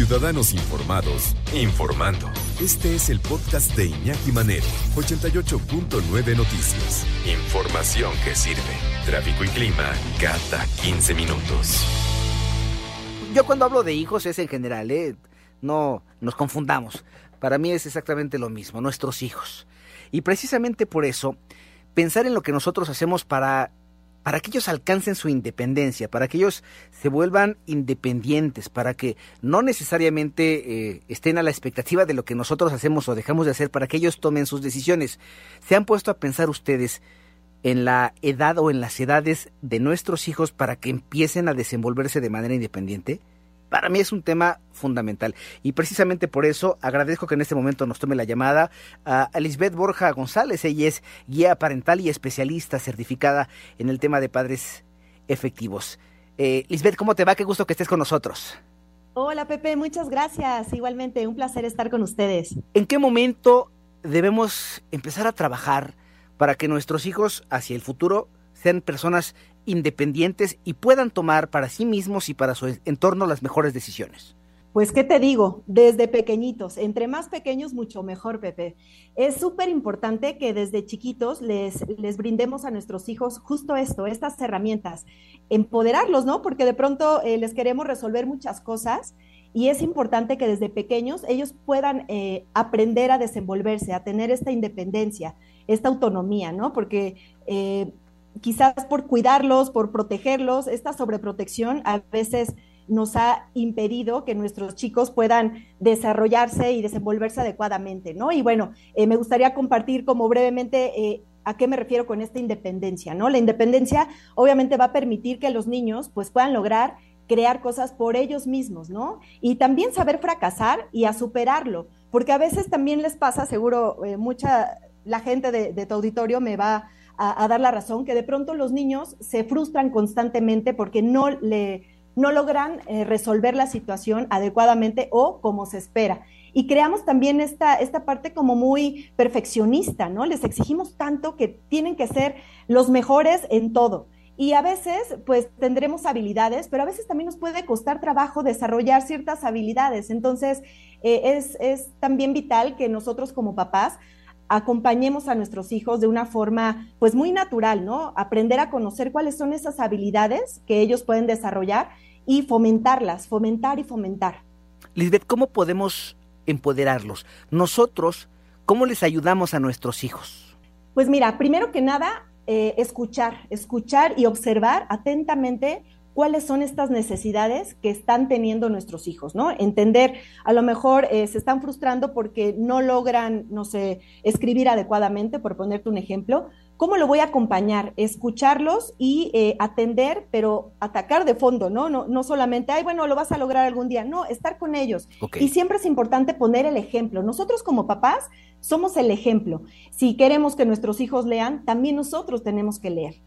Ciudadanos Informados, informando. Este es el podcast de Iñaki Manero, 88.9 Noticias. Información que sirve. Tráfico y clima cada 15 minutos. Yo cuando hablo de hijos es en general, ¿eh? No nos confundamos. Para mí es exactamente lo mismo, nuestros hijos. Y precisamente por eso, pensar en lo que nosotros hacemos para para que ellos alcancen su independencia, para que ellos se vuelvan independientes, para que no necesariamente eh, estén a la expectativa de lo que nosotros hacemos o dejamos de hacer, para que ellos tomen sus decisiones. ¿Se han puesto a pensar ustedes en la edad o en las edades de nuestros hijos para que empiecen a desenvolverse de manera independiente? Para mí es un tema fundamental. Y precisamente por eso agradezco que en este momento nos tome la llamada a Lisbeth Borja González. Ella es guía parental y especialista certificada en el tema de padres efectivos. Eh, Lisbeth, ¿cómo te va? Qué gusto que estés con nosotros. Hola Pepe, muchas gracias. Igualmente, un placer estar con ustedes. ¿En qué momento debemos empezar a trabajar para que nuestros hijos hacia el futuro sean personas independientes y puedan tomar para sí mismos y para su entorno las mejores decisiones? Pues, ¿qué te digo? Desde pequeñitos, entre más pequeños, mucho mejor, Pepe. Es súper importante que desde chiquitos les, les brindemos a nuestros hijos justo esto, estas herramientas, empoderarlos, ¿no? Porque de pronto eh, les queremos resolver muchas cosas y es importante que desde pequeños ellos puedan eh, aprender a desenvolverse, a tener esta independencia, esta autonomía, ¿no? Porque eh, quizás por cuidarlos, por protegerlos, esta sobreprotección a veces nos ha impedido que nuestros chicos puedan desarrollarse y desenvolverse adecuadamente, ¿no? Y bueno, eh, me gustaría compartir como brevemente eh, a qué me refiero con esta independencia, ¿no? La independencia obviamente va a permitir que los niños pues puedan lograr crear cosas por ellos mismos, ¿no? Y también saber fracasar y a superarlo, porque a veces también les pasa, seguro eh, mucha la gente de, de tu auditorio me va a, dar la razón, que de pronto los niños se frustran constantemente porque no le no logran eh, resolver la situación adecuadamente o como se espera. Y creamos también esta, esta parte como muy perfeccionista, ¿no? Les exigimos tanto que tienen que ser los mejores en todo. Y a veces, pues tendremos habilidades, pero a veces también nos puede costar trabajo desarrollar ciertas habilidades. Entonces, eh, es, es también vital que nosotros como papás acompañemos a nuestros hijos de una forma pues muy natural, ¿no? Aprender a conocer cuáles son esas habilidades que ellos pueden desarrollar y fomentarlas, fomentar y fomentar. Lisbeth, ¿cómo podemos empoderarlos? Nosotros, ¿cómo les ayudamos a nuestros hijos? Pues mira, primero que nada, eh, escuchar, escuchar y observar atentamente cuáles son estas necesidades que están teniendo nuestros hijos, ¿no? Entender, a lo mejor eh, se están frustrando porque no logran, no sé, escribir adecuadamente, por ponerte un ejemplo. ¿Cómo lo voy a acompañar? Escucharlos y eh, atender, pero atacar de fondo, ¿no? ¿no? No solamente, ay, bueno, lo vas a lograr algún día. No, estar con ellos. Y siempre es importante poner el ejemplo. Nosotros como papás somos el ejemplo. Si queremos que nuestros hijos lean, también nosotros tenemos que leer.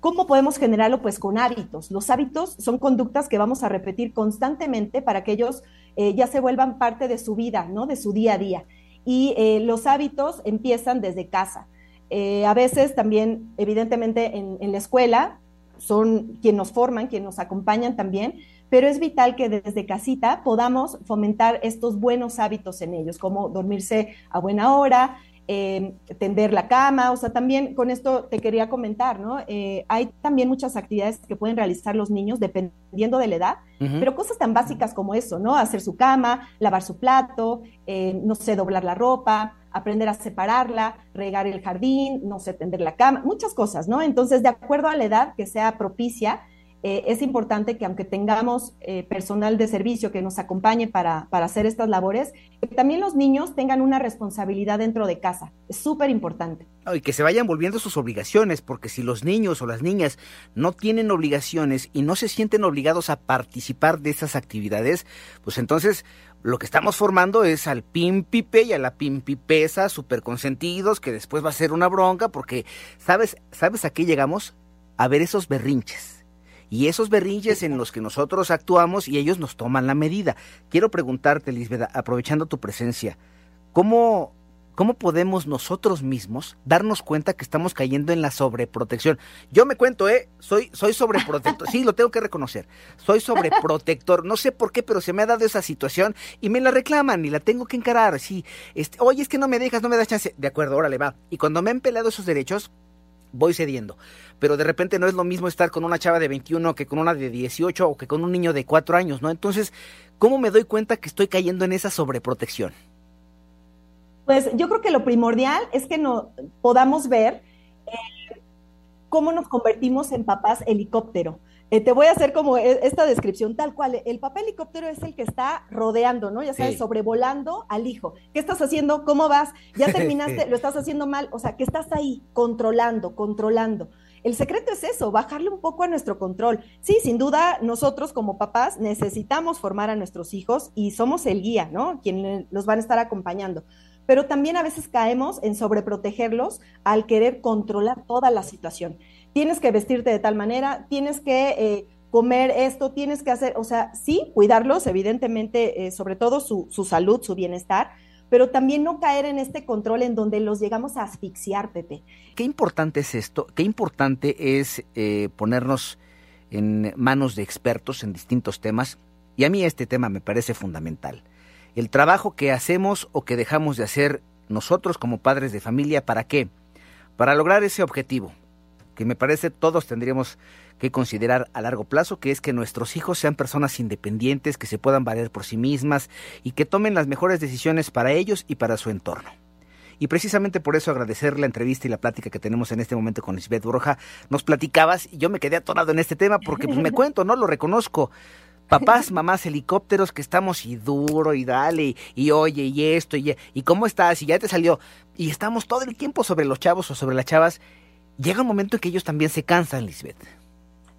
¿Cómo podemos generarlo? Pues con hábitos. Los hábitos son conductas que vamos a repetir constantemente para que ellos eh, ya se vuelvan parte de su vida, ¿no? De su día a día. Y eh, los hábitos empiezan desde casa. Eh, a veces también, evidentemente, en, la escuela son quienes nos forman, quienes nos acompañan también, pero es vital que desde casita podamos fomentar estos buenos hábitos en ellos, como dormirse a buena hora, eh, tender la cama, o sea, también con esto te quería comentar, ¿no? Eh, hay también muchas actividades que pueden realizar los niños dependiendo de la edad, pero cosas tan básicas como eso, ¿no? Hacer su cama, lavar su plato, eh, no sé, doblar la ropa, aprender a separarla, regar el jardín, no sé, tender la cama, muchas cosas, ¿no? Entonces, de acuerdo a la edad que sea propicia, eh, es importante que aunque tengamos eh, personal de servicio que nos acompañe para, hacer estas labores, también los niños tengan una responsabilidad dentro de casa. Es súper importante. y que se vayan volviendo sus obligaciones, porque si los niños o las niñas no tienen obligaciones y no se sienten obligados a participar de esas actividades, pues entonces lo que estamos formando es al pimpipe y a la pimpipesa súper consentidos, que después va a ser una bronca, porque ¿sabes, ¿sabes a qué llegamos? A ver esos berrinches y esos berrinches en los que nosotros actuamos y ellos nos toman la medida. Quiero preguntarte, Lisbeth, aprovechando tu presencia, ¿cómo, ¿cómo podemos nosotros mismos darnos cuenta que estamos cayendo en la sobreprotección? Yo me cuento, ¿eh? Soy, soy sobreprotector, sí, lo tengo que reconocer, soy sobreprotector, no sé por qué, pero se me ha dado esa situación y me la reclaman y la tengo que encarar, sí, este, oye, es que no me dejas, no me das chance, de acuerdo, órale, va. Y cuando me han peleado esos derechos, voy cediendo. Pero de repente no es lo mismo estar con una chava de 21 que con una de 18 o que con un niño de 4 años, ¿no? Entonces, ¿cómo me doy cuenta que estoy cayendo en esa sobreprotección? Pues yo creo que lo primordial es que no podamos ver eh, cómo nos convertimos en papás helicóptero. Eh, te voy a hacer como e, esta descripción tal cual. El papá helicóptero es el que está rodeando, ¿no? Ya sabes, sobrevolando al hijo. ¿Qué estás haciendo? ¿Cómo vas? ¿Ya terminaste? ¿Lo estás haciendo mal? O sea, que estás ahí controlando, controlando. El secreto es eso, bajarle un poco a nuestro control. Sí, sin duda, nosotros como papás necesitamos formar a nuestros hijos y somos el guía, ¿no? Quien los van a estar acompañando. Pero también a veces caemos en sobreprotegerlos al querer controlar toda la situación tienes que vestirte de tal manera, tienes que eh, comer esto, tienes que hacer, o sea, sí, cuidarlos, evidentemente, eh, sobre todo su, salud, su bienestar, pero también no caer en este control en donde los llegamos a asfixiar, Pepe. Qué importante es esto, qué importante es eh, ponernos en manos de expertos en distintos temas, y a mí este tema me parece fundamental. El trabajo que hacemos o que dejamos de hacer nosotros como padres de familia, ¿para qué? Para lograr ese objetivo, que me parece todos tendríamos que considerar a largo plazo, que es que nuestros hijos sean personas independientes, que se puedan valer por sí mismas y que tomen las mejores decisiones para ellos y para su entorno. Y precisamente por eso agradecer la entrevista y la plática que tenemos en este momento con Lisbeth Borja. Nos platicabas y yo me quedé atorado en este tema porque pues, me cuento, ¿no? Lo reconozco. Papás, mamás, helicópteros que estamos y duro y dale y, oye y esto y, y cómo estás y ya te salió. Y estamos todo el tiempo sobre los chavos o sobre las chavas llega un momento en que ellos también se cansan, Lisbeth.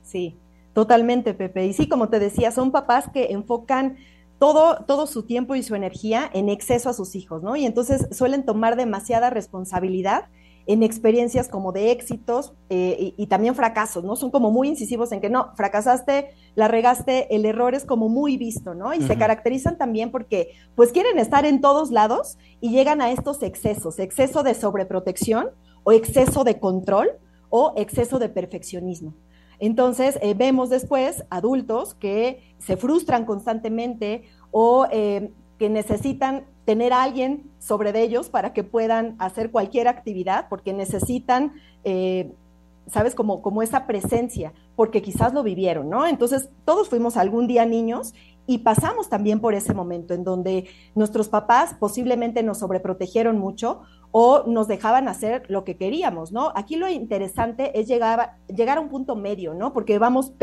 Sí, totalmente, Pepe. Y sí, como te decía, son papás que enfocan todo, todo su tiempo y su energía en exceso a sus hijos, ¿no? Y entonces suelen tomar demasiada responsabilidad en experiencias como de éxitos eh, y, también fracasos, ¿no? Son como muy incisivos en que no, fracasaste, la regaste, el error es como muy visto, ¿no? Y se caracterizan también porque pues quieren estar en todos lados y llegan a estos excesos, exceso de sobreprotección o exceso de control o exceso de perfeccionismo. Entonces, eh, vemos después adultos que se frustran constantemente o eh, que necesitan tener a alguien sobre ellos para que puedan hacer cualquier actividad, porque necesitan, eh, ¿sabes? Como, como esa presencia, porque quizás lo vivieron, ¿no? Entonces, todos fuimos algún día niños y pasamos también por ese momento en donde nuestros papás posiblemente nos sobreprotegieron mucho o nos dejaban hacer lo que queríamos, ¿no? Aquí lo interesante es llegar, llegar a un punto medio, ¿no? Porque vamos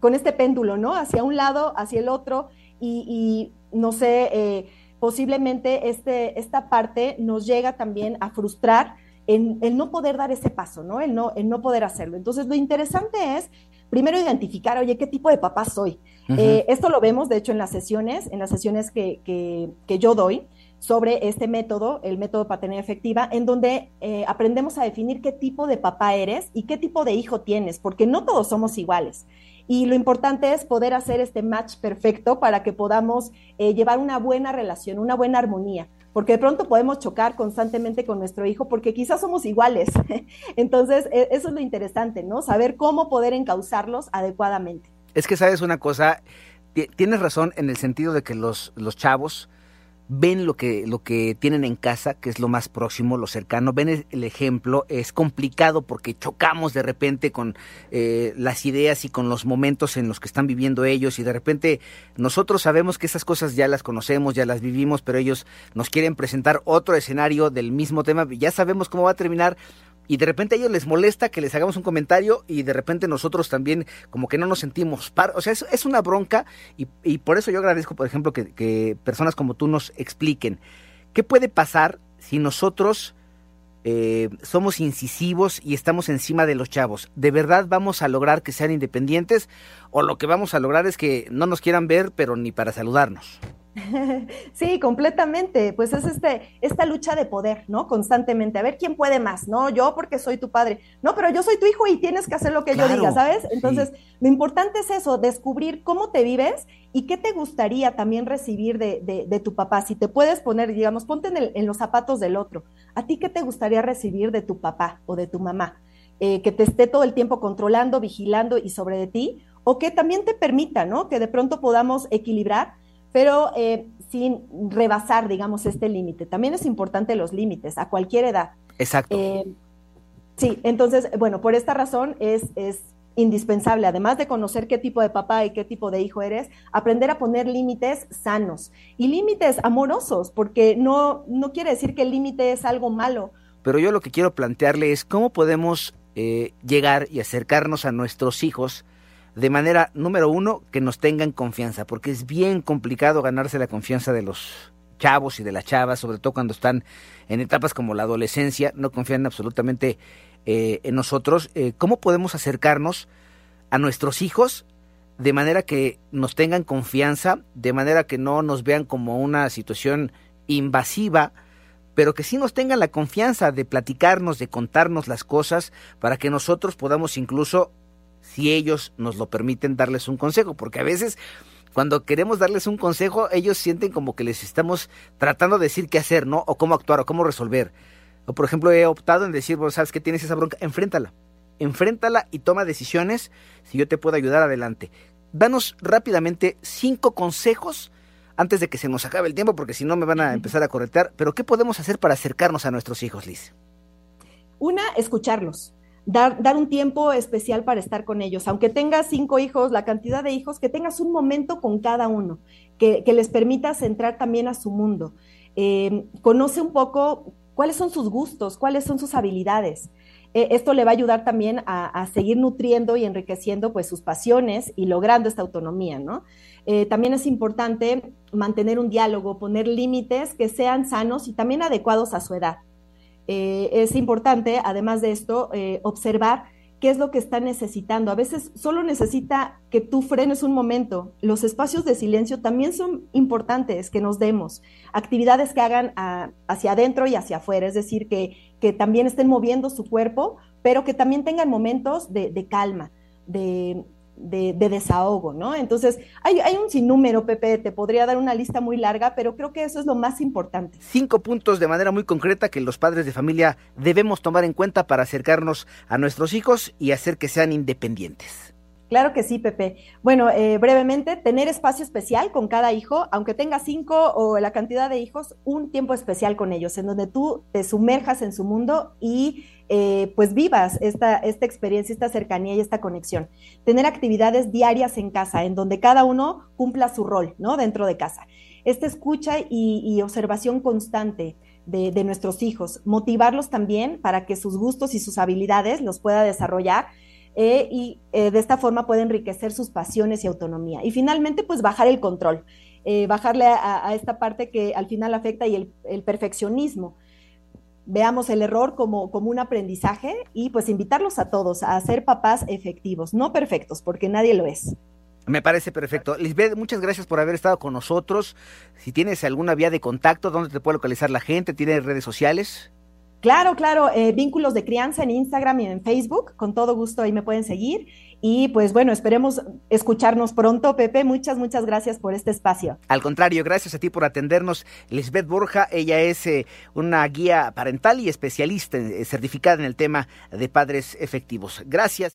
con este péndulo, ¿no? Hacia un lado, hacia el otro, y, no sé, eh, posiblemente este, esta parte nos llega también a frustrar en el no poder dar ese paso, ¿no? El, no, el no poder hacerlo. Entonces, lo interesante es primero identificar, oye, ¿qué tipo de papá soy? Eh, esto lo vemos, de hecho, en las sesiones, en las sesiones que, que, que yo doy sobre este método, el método paternidad efectiva, en donde eh, aprendemos a definir qué tipo de papá eres y qué tipo de hijo tienes, porque no todos somos iguales. Y lo importante es poder hacer este match perfecto para que podamos eh, llevar una buena relación, una buena armonía, porque de pronto podemos chocar constantemente con nuestro hijo porque quizás somos iguales. Entonces, e, eso es lo interesante, ¿no? Saber cómo poder encauzarlos adecuadamente. Es que sabes una cosa, tienes razón en el sentido de que los, los chavos, ven lo que, lo que tienen en casa, que es lo más próximo, lo cercano, ven el, ejemplo, es complicado porque chocamos de repente con eh, las ideas y con los momentos en los que están viviendo ellos y de repente nosotros sabemos que esas cosas ya las conocemos, ya las vivimos, pero ellos nos quieren presentar otro escenario del mismo tema, ya sabemos cómo va a terminar, y de repente a ellos les molesta que les hagamos un comentario y de repente nosotros también como que no nos sentimos par o sea es, una bronca y, y, por eso yo agradezco por ejemplo que, que, personas como tú nos expliquen. Qué puede pasar si nosotros eh, somos incisivos y estamos encima de los chavos de verdad vamos a lograr que sean independientes o lo que vamos a lograr es que no nos quieran ver pero ni para saludarnos Sí, completamente. Pues es este, esta lucha de poder, ¿no? Constantemente. A ver quién puede más, ¿no? Yo porque soy tu padre. No, pero yo soy tu hijo y tienes que hacer lo que yo diga, ¿sabes? Entonces, lo importante es eso, descubrir cómo te vives y qué te gustaría también recibir de, tu papá. Si te puedes poner, digamos, ponte en, los zapatos del otro. ¿A ti qué te gustaría recibir de tu papá o de tu mamá? Eh, que te esté todo el tiempo controlando, vigilando y sobre de ti, o que también te permita, ¿no? Que de pronto podamos equilibrar pero eh, sin rebasar, digamos, este límite. También es importante los límites a cualquier edad. Exacto. Eh, sí, entonces, bueno, por esta razón es, es indispensable, además de conocer qué tipo de papá y qué tipo de hijo eres, aprender a poner límites sanos y límites amorosos, porque no, no quiere decir que el límite es algo malo. Pero yo lo que quiero plantearle es cómo podemos eh, llegar y acercarnos a nuestros hijos de manera, número uno, que nos tengan confianza, porque es bien complicado ganarse la confianza de los chavos y de las chavas, sobre todo cuando están en etapas como la adolescencia, no confían absolutamente eh, en nosotros. Eh, ¿Cómo podemos acercarnos a nuestros hijos de manera que nos tengan confianza, de manera que no nos vean como una situación invasiva, pero que sí nos tengan la confianza de platicarnos, de contarnos las cosas, para que nosotros podamos incluso si ellos nos lo permiten darles un consejo, porque a veces cuando queremos darles un consejo, ellos sienten como que les estamos tratando de decir qué hacer, ¿no? O cómo actuar, o cómo resolver. O por ejemplo, he optado en decir, bueno, ¿sabes qué tienes esa bronca? Enfréntala. Enfréntala y toma decisiones. Si yo te puedo ayudar, adelante. Danos rápidamente cinco consejos antes de que se nos acabe el tiempo, porque si no me van a empezar a corretear. Pero, ¿qué podemos hacer para acercarnos a nuestros hijos, Liz? Una, escucharlos dar, un tiempo especial para estar con ellos. Aunque tengas cinco hijos, la cantidad de hijos, que tengas un momento con cada uno, que, les permitas entrar también a su mundo. Eh, conoce un poco cuáles son sus gustos, cuáles son sus habilidades. Eh, esto le va a ayudar también a, seguir nutriendo y enriqueciendo pues sus pasiones y logrando esta autonomía, ¿no? Eh, también es importante mantener un diálogo, poner límites que sean sanos y también adecuados a su edad. Eh, es importante, además de esto, eh, observar qué es lo que está necesitando. A veces solo necesita que tú frenes un momento. Los espacios de silencio también son importantes que nos demos. Actividades que hagan hacia adentro y hacia afuera, es decir, que, que, también estén moviendo su cuerpo, pero que también tengan momentos de, de calma, de, de, desahogo, ¿no? Entonces, hay, hay, un sinnúmero, Pepe, te podría dar una lista muy larga, pero creo que eso es lo más importante. Cinco puntos de manera muy concreta que los padres de familia debemos tomar en cuenta para acercarnos a nuestros hijos y hacer que sean independientes. Claro que sí, Pepe. Bueno, eh, brevemente, tener espacio especial con cada hijo, aunque tenga cinco o la cantidad de hijos, un tiempo especial con ellos, en donde tú te sumerjas en su mundo y eh, pues vivas esta, esta experiencia, esta cercanía y esta conexión. Tener actividades diarias en casa, en donde cada uno cumpla su rol, ¿no? Dentro de casa. Esta escucha y, observación constante de, nuestros hijos, motivarlos también para que sus gustos y sus habilidades los pueda desarrollar eh, y eh, de esta forma puede enriquecer sus pasiones y autonomía. Y finalmente, pues bajar el control, bajarle a, esta parte que al final afecta y el perfeccionismo veamos el error como, como un aprendizaje y pues invitarlos a todos a ser papás efectivos, no perfectos, porque nadie lo es. Me parece perfecto. Lisbeth, muchas gracias por haber estado con nosotros. Si tienes alguna vía de contacto, ¿dónde te puede localizar la gente? ¿Tienes redes sociales? Claro, claro, eh, vínculos de crianza en Instagram y en Facebook, con todo gusto ahí me pueden seguir. Y pues bueno, esperemos escucharnos pronto, Pepe. Muchas, muchas gracias por este espacio. Al contrario, gracias a ti por atendernos. Lisbeth Borja, ella es eh, una guía parental y especialista eh, certificada en el tema de padres efectivos. Gracias.